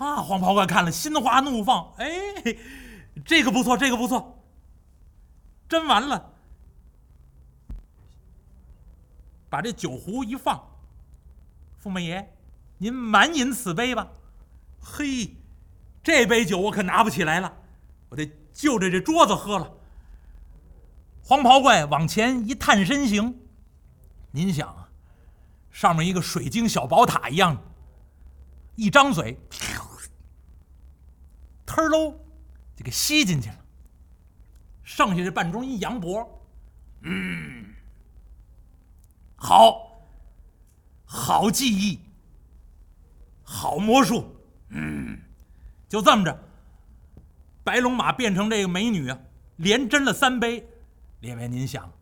啊，黄袍怪看了，心花怒放。哎，这个不错，这个不错，斟完了，把这酒壶一放，驸马爷，您满饮此杯吧。嘿，这杯酒我可拿不起来了，我得就着这桌子喝了。黄袍怪往前一探身形，您想啊，上面一个水晶小宝塔一样，一张嘴。忒喽，就给吸进去了。剩下这半盅一扬脖，嗯，好，好技艺，好魔术，嗯，就这么着，白龙马变成这个美女啊，连斟了三杯。列位，您想，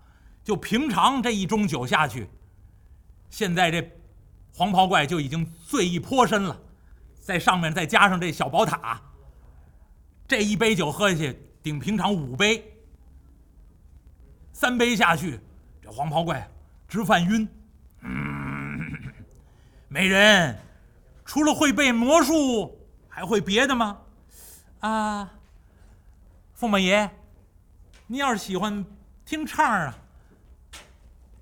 就平常这一盅酒下去，现在这黄袍怪就已经醉意颇深了，在上面再加上这小宝塔。这一杯酒喝下去，顶平常五杯。三杯下去，这黄袍怪直犯晕。美人，除了会背魔术，还会别的吗？啊，驸马爷，您要是喜欢听唱啊，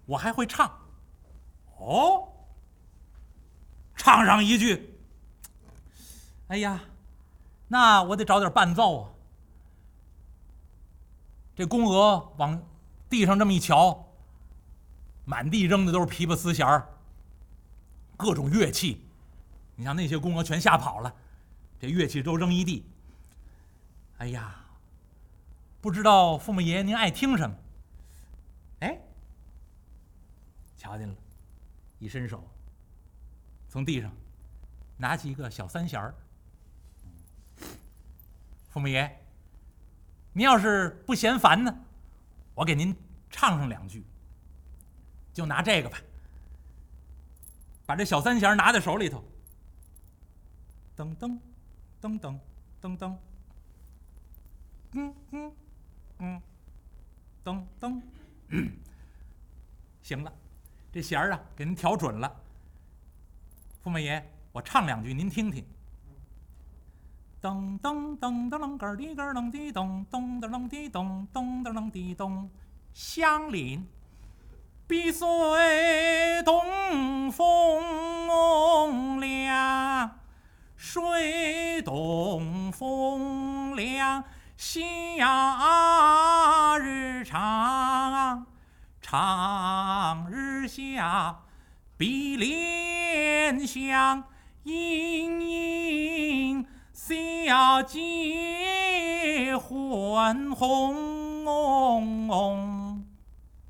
我还会唱。哦，唱上一句。哎呀！那我得找点伴奏啊！这宫娥往地上这么一瞧，满地扔的都是琵琶丝弦儿，各种乐器。你像那些宫娥全吓跑了，这乐器都扔一地。哎呀，不知道驸马爷您爱听什么？哎，瞧见了，一伸手，从地上拿起一个小三弦儿。驸马爷，您要是不嫌烦呢，我给您唱上两句。就拿这个吧，把这小三弦拿在手里头，噔噔，噔噔，噔噔，嗯嗯嗯，噔噔，行了，这弦儿啊，给您调准了。驸马爷，我唱两句，您听听。噔噔噔噔啷个滴个啷滴咚咚的啷滴咚咚的啷滴咚，相邻碧水东风凉，水东风凉，夏日长，长日下，碧莲香，盈盈。小姐婚红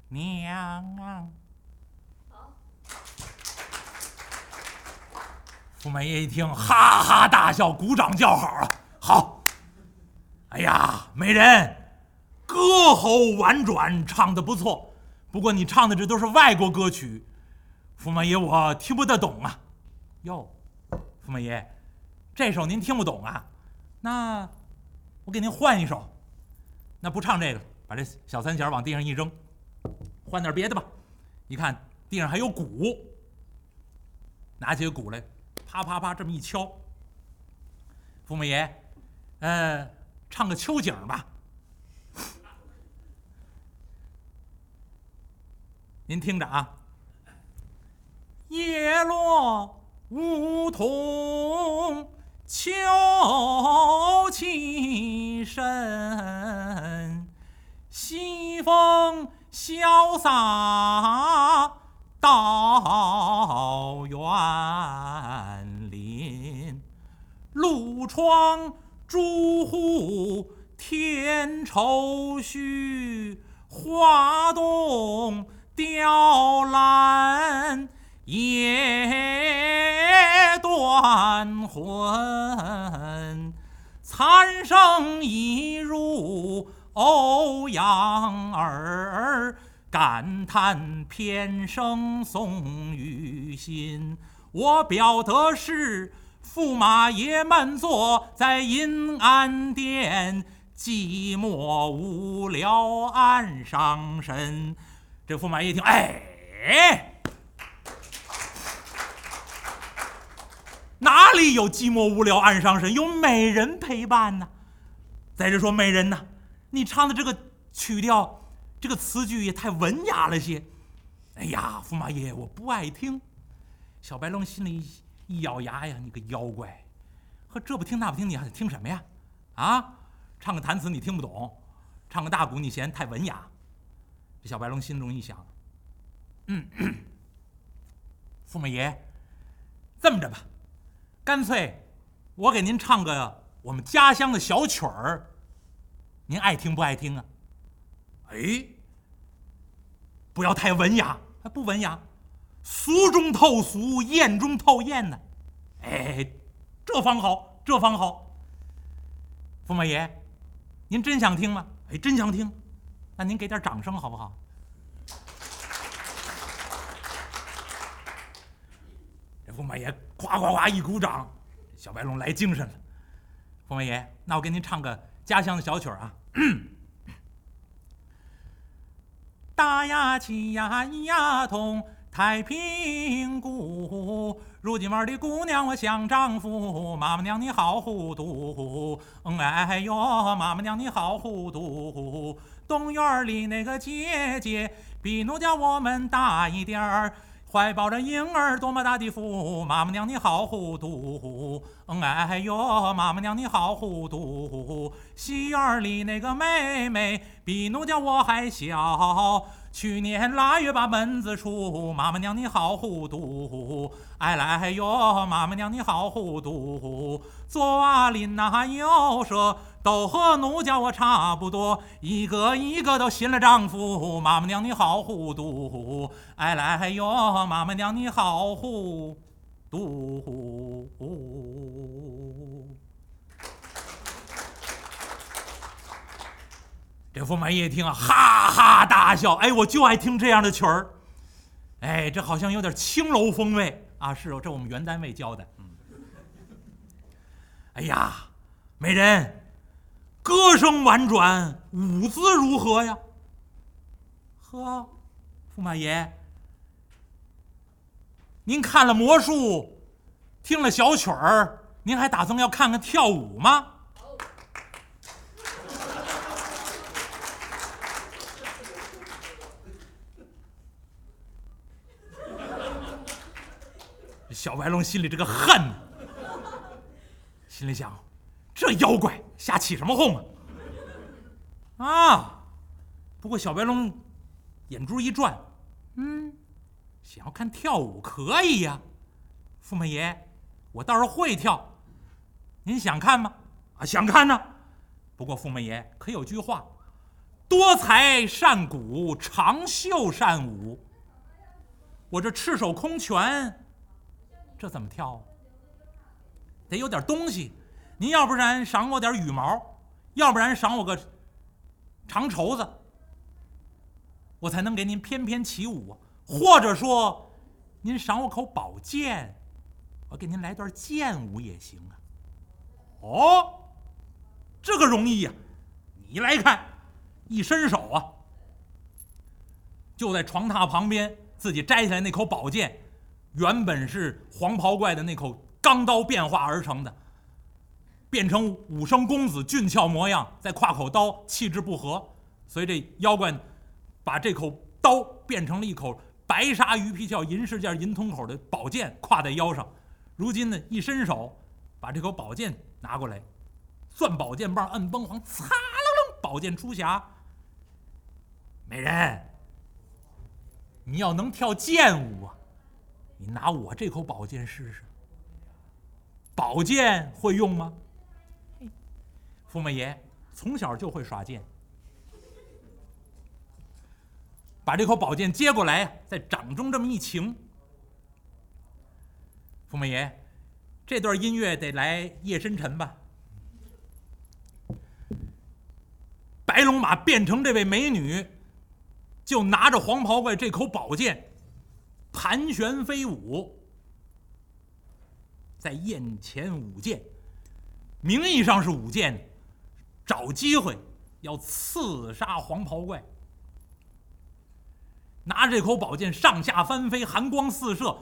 娘，驸马爷一听，哈哈大笑，鼓掌叫好啊！好，哎呀，美人，歌喉婉转，唱的不错。不过你唱的这都是外国歌曲，驸马爷我听不得懂啊。哟，驸马爷。这首您听不懂啊？那我给您换一首。那不唱这个，把这小三弦往地上一扔，换点别的吧。一看地上还有鼓，拿起鼓来，啪啪啪这么一敲。驸马爷，呃，唱个秋景吧。您听着啊，叶落梧桐。秋气深，西风潇洒到园林，露窗朱户添愁绪，花动雕栏夜断魂，残生一入欧阳耳，感叹偏生宋雨心。我表的是驸马爷们坐在阴安殿，寂寞无聊暗伤神。这驸马爷一听，哎。哪里有寂寞无聊暗伤神？有美人陪伴呢。再者说，美人呐，你唱的这个曲调，这个词句也太文雅了些。哎呀，驸马爷，我不爱听。小白龙心里一咬牙呀，你个妖怪，呵，这不听那不听，你还想听什么呀？啊，唱个弹词你听不懂，唱个大鼓你嫌太文雅。这小白龙心中一想，嗯，驸马爷，这么着吧，干脆我给您唱个我们家乡的小曲儿，您爱听不爱听啊？哎，不要太文雅，还不文雅，俗中透俗，艳中透艳呢。哎，这方好，这方好。驸马爷，您真想听吗？哎，真想听，那您给点掌声好不好？驸马爷夸夸夸一鼓掌，小白龙来精神了。驸马爷，那我给您唱个家乡的小曲儿啊。大呀起呀一呀通太平鼓，如今玩的姑娘我想丈夫，妈妈娘你好糊涂，嗯哎呦，妈妈娘你好糊涂。东院里那个姐姐比奴家我们大一点儿，怀抱着婴儿多么大的福，妈妈娘你好糊涂，嗯哎呦，妈妈娘你好糊涂。戏院里那个妹妹比奴家我还小。去年腊月把门子出，妈妈娘你好糊涂，哎来哟，妈妈娘你好糊涂。左邻那右舍都和奴家我差不多，一个一个都信了丈夫，妈妈娘你好糊涂，哎来哟，妈妈娘你好糊涂。这驸马爷一听啊，哈哈大笑。哎，我就爱听这样的曲儿。哎，这好像有点青楼风味啊。是哦，这我们原单位教的。嗯。哎呀，美人，歌声婉转，舞姿如何呀？呵，驸马爷，您看了魔术，听了小曲儿，您还打算要看看跳舞吗？小白龙心里这个恨，心里想：这妖怪瞎起什么哄啊！啊！不过小白龙眼珠一转，嗯，想要看跳舞可以呀，驸马爷，我倒是会跳，您想看吗？啊，想看呢。不过驸马爷可有句话：多才善舞，长袖善舞。我这赤手空拳。这怎么跳啊？得有点东西。您要不然赏我点羽毛，要不然赏我个长绸子，我才能给您翩翩起舞。或者说，您赏我口宝剑，我给您来段剑舞也行啊。哦，这个容易呀！你来看，一伸手啊，就在床榻旁边，自己摘下来那口宝剑。原本是黄袍怪的那口钢刀变化而成的，变成武生公子俊俏模样，再挎口刀，气质不合，所以这妖怪把这口刀变成了一口白鲨鱼皮鞘银饰件银通口的宝剑，挎在腰上。如今呢，一伸手把这口宝剑拿过来，攥宝剑棒，摁崩簧，擦楞楞，宝剑出匣。美人，你要能跳剑舞啊！你拿我这口宝剑试试，宝剑会用吗？驸马爷从小就会耍剑，把这口宝剑接过来，在掌中这么一擎。驸马爷，这段音乐得来夜深沉吧？白龙马变成这位美女，就拿着黄袍怪这口宝剑。盘旋飞舞，在宴前舞剑，名义上是舞剑，找机会要刺杀黄袍怪。拿着这口宝剑上下翻飞，寒光四射，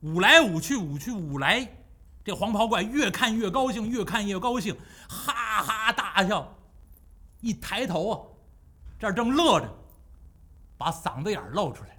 舞来舞去，舞去舞来，这黄袍怪越看越高兴，越看越高兴，哈哈大笑。一抬头啊，这儿正乐着，把嗓子眼露出来。